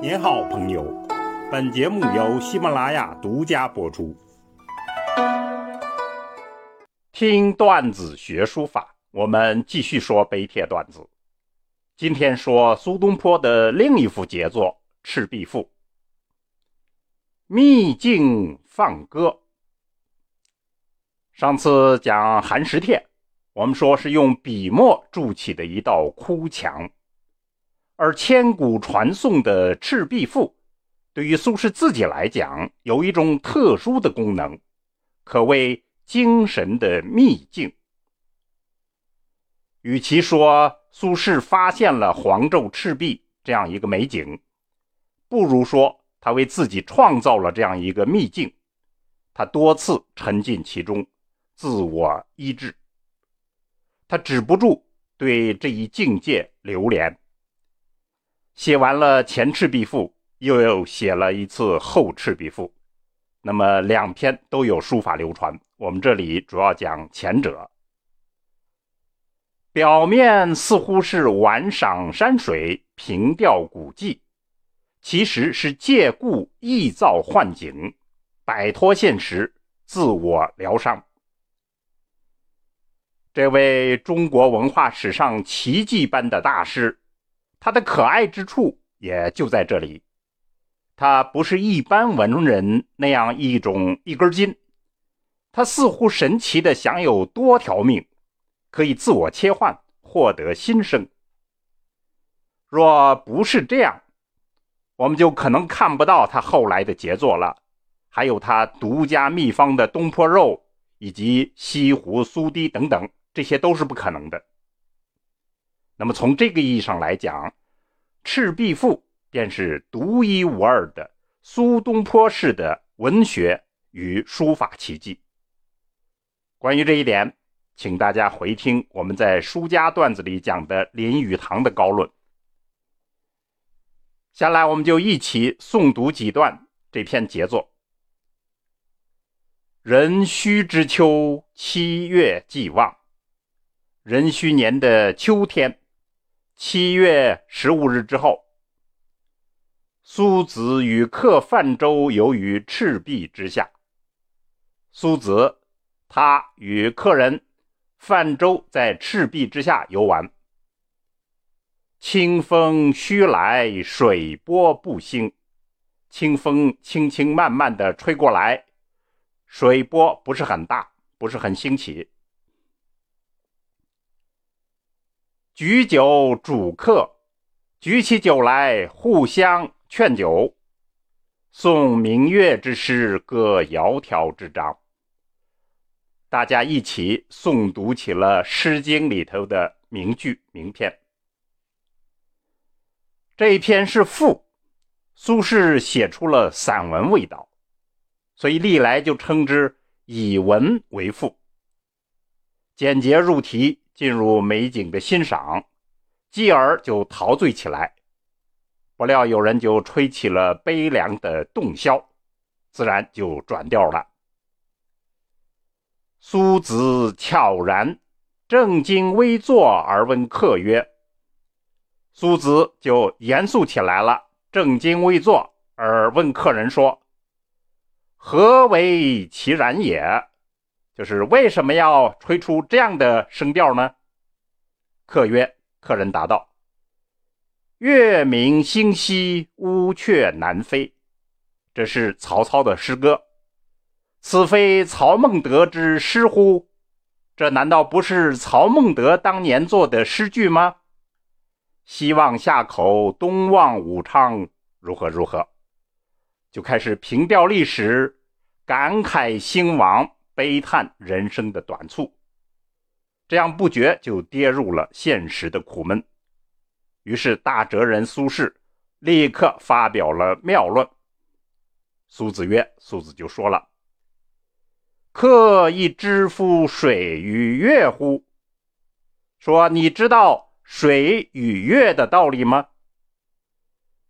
您好，朋友。本节目由喜马拉雅独家播出。听段子学书法，我们继续说碑帖段子。今天说苏东坡的另一幅杰作《赤壁赋》。秘境放歌。上次讲寒食帖，我们说是用笔墨筑起的一道哭墙。而千古传颂的《赤壁赋》，对于苏轼自己来讲，有一种特殊的功能，可谓精神的秘境。与其说苏轼发现了黄州赤壁这样一个美景，不如说他为自己创造了这样一个秘境。他多次沉浸其中，自我医治。他止不住对这一境界流连。写完了前《赤壁赋》，又写了一次《后赤壁赋》，那么两篇都有书法流传。我们这里主要讲前者。表面似乎是玩赏山水、凭吊古迹，其实是借故臆造幻景，摆脱现实，自我疗伤。这位中国文化史上奇迹般的大师。他的可爱之处也就在这里，他不是一般文人那样一种一根筋，他似乎神奇的享有多条命，可以自我切换，获得新生。若不是这样，我们就可能看不到他后来的杰作了，还有他独家秘方的东坡肉以及西湖苏堤等等，这些都是不可能的。那么从这个意义上来讲，《赤壁赋》便是独一无二的苏东坡式的文学与书法奇迹。关于这一点，请大家回听我们在书家段子里讲的林语堂的高论。下来，我们就一起诵读几段这篇杰作：壬戌之秋，七月既望。壬戌年的秋天。七月十五日之后，苏子与客泛舟游于赤壁之下。苏子，他与客人泛舟在赤壁之下游玩。清风徐来，水波不兴。清风轻轻慢慢的吹过来，水波不是很大，不是很兴起。举酒主客，举起酒来，互相劝酒，诵明月之诗，歌窈窕之章。大家一起诵读起了《诗经》里头的名句名篇。这一篇是赋，苏轼写出了散文味道，所以历来就称之以文为赋，简洁入题。进入美景的欣赏，继而就陶醉起来。不料有人就吹起了悲凉的洞箫，自然就转调了。苏子悄然正襟危坐而问客曰：“苏子就严肃起来了，正襟危坐而问客人说：‘何为其然也？’”就是为什么要吹出这样的声调呢？客曰：“客人答道：‘月明星稀，乌鹊南飞。’这是曹操的诗歌。此非曹孟德之诗乎？这难道不是曹孟德当年做的诗句吗？西望夏口，东望武昌，如何如何？就开始凭吊历史，感慨兴亡。”悲叹人生的短促，这样不觉就跌入了现实的苦闷。于是大哲人苏轼立刻发表了妙论。苏子曰：“苏子就说了，客亦知夫水与月乎？说你知道水与月的道理吗？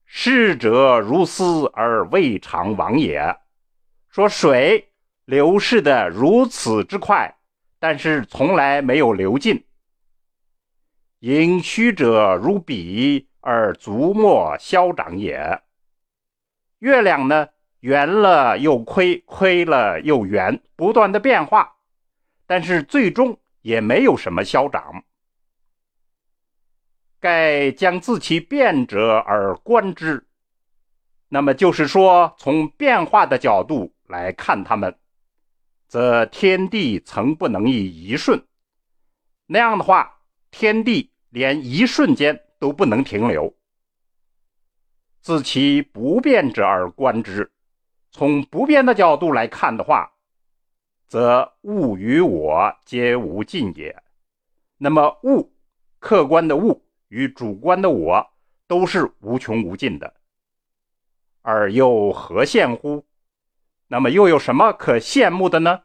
逝者如斯而未尝往也。说水。”流逝的如此之快，但是从来没有流尽。盈虚者如彼而足莫消长也。月亮呢，圆了又亏，亏了又圆，不断的变化，但是最终也没有什么消长。盖将自其变者而观之，那么就是说，从变化的角度来看它们，则天地曾不能以一瞬。那样的话，天地连一瞬间都不能停留。自其不变者而观之，从不变的角度来看的话，则物与我皆无尽也。那么物，客观的物。与主观的我都是无穷无尽的，而又何限乎？那么又有什么可羡慕的呢？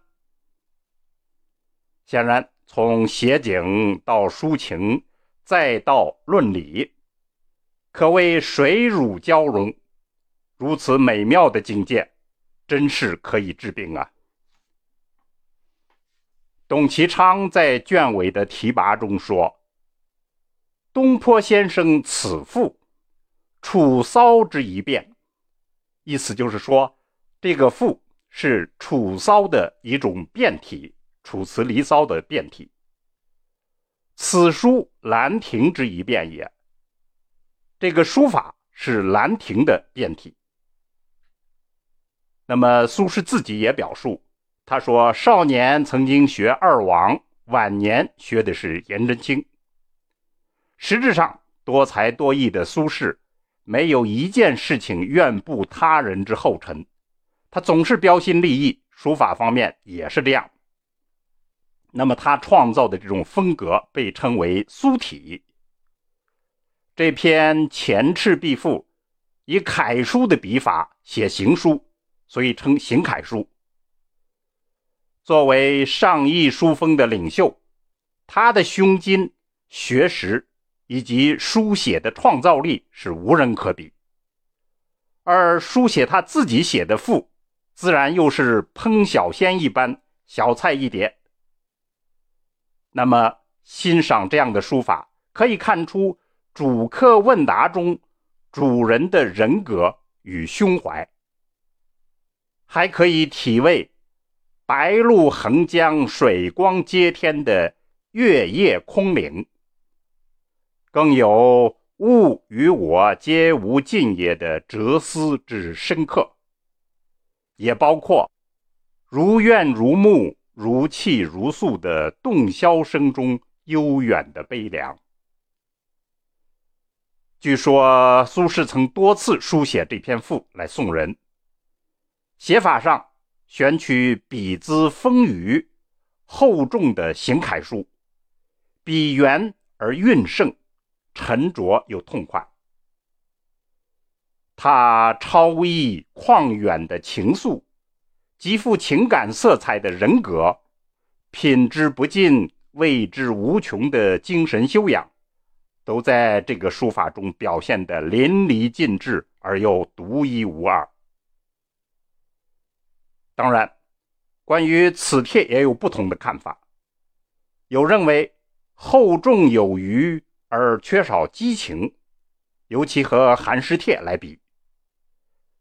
显然，从写景到抒情，再到论理，可谓水乳交融。如此美妙的境界，真是可以治病啊！董其昌在卷尾的题跋中说。东坡先生此赋，楚骚之一变，意思就是说，这个赋是楚骚的一种变体，楚辞离骚的变体。此书兰亭之一变也，这个书法是兰亭的变体。那么苏轼自己也表述，他说：“少年曾经学二王，晚年学的是颜真卿。”实质上，多才多艺的苏轼，没有一件事情愿步他人之后尘，他总是标新立异。书法方面也是这样。那么他创造的这种风格被称为苏体。这篇《前赤壁赋》以楷书的笔法写行书，所以称行楷书。作为上艺书风的领袖，他的胸襟、学识。以及书写的创造力是无人可比，而书写他自己写的赋，自然又是烹小鲜一般，小菜一碟。那么欣赏这样的书法，可以看出主客问答中主人的人格与胸怀，还可以体味“白露横江，水光接天”的月夜空灵。更有物与我皆无尽也的哲思之深刻，也包括如怨如慕、如泣如诉的洞箫声中悠远的悲凉。据说苏轼曾多次书写这篇赋来送人，写法上选取笔姿丰腴、厚重的行楷书，笔圆而韵盛。沉着又痛快，他超逸旷远的情愫，极富情感色彩的人格，品之不尽、味之无穷的精神修养，都在这个书法中表现得淋漓尽致而又独一无二。当然，关于此帖也有不同的看法，有认为厚重有余。而缺少激情，尤其和《寒食帖》来比。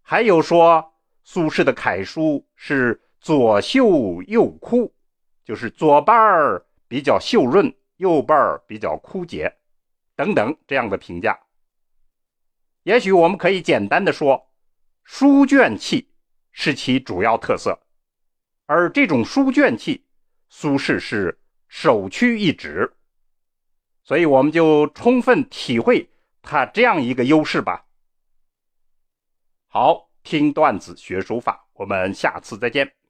还有说苏轼的楷书是左秀右枯，就是左半儿比较秀润，右半儿比较枯竭，等等这样的评价。也许我们可以简单的说，书卷气是其主要特色，而这种书卷气，苏轼是首屈一指。所以我们就充分体会他这样一个优势吧。好，听段子学书法，我们下次再见。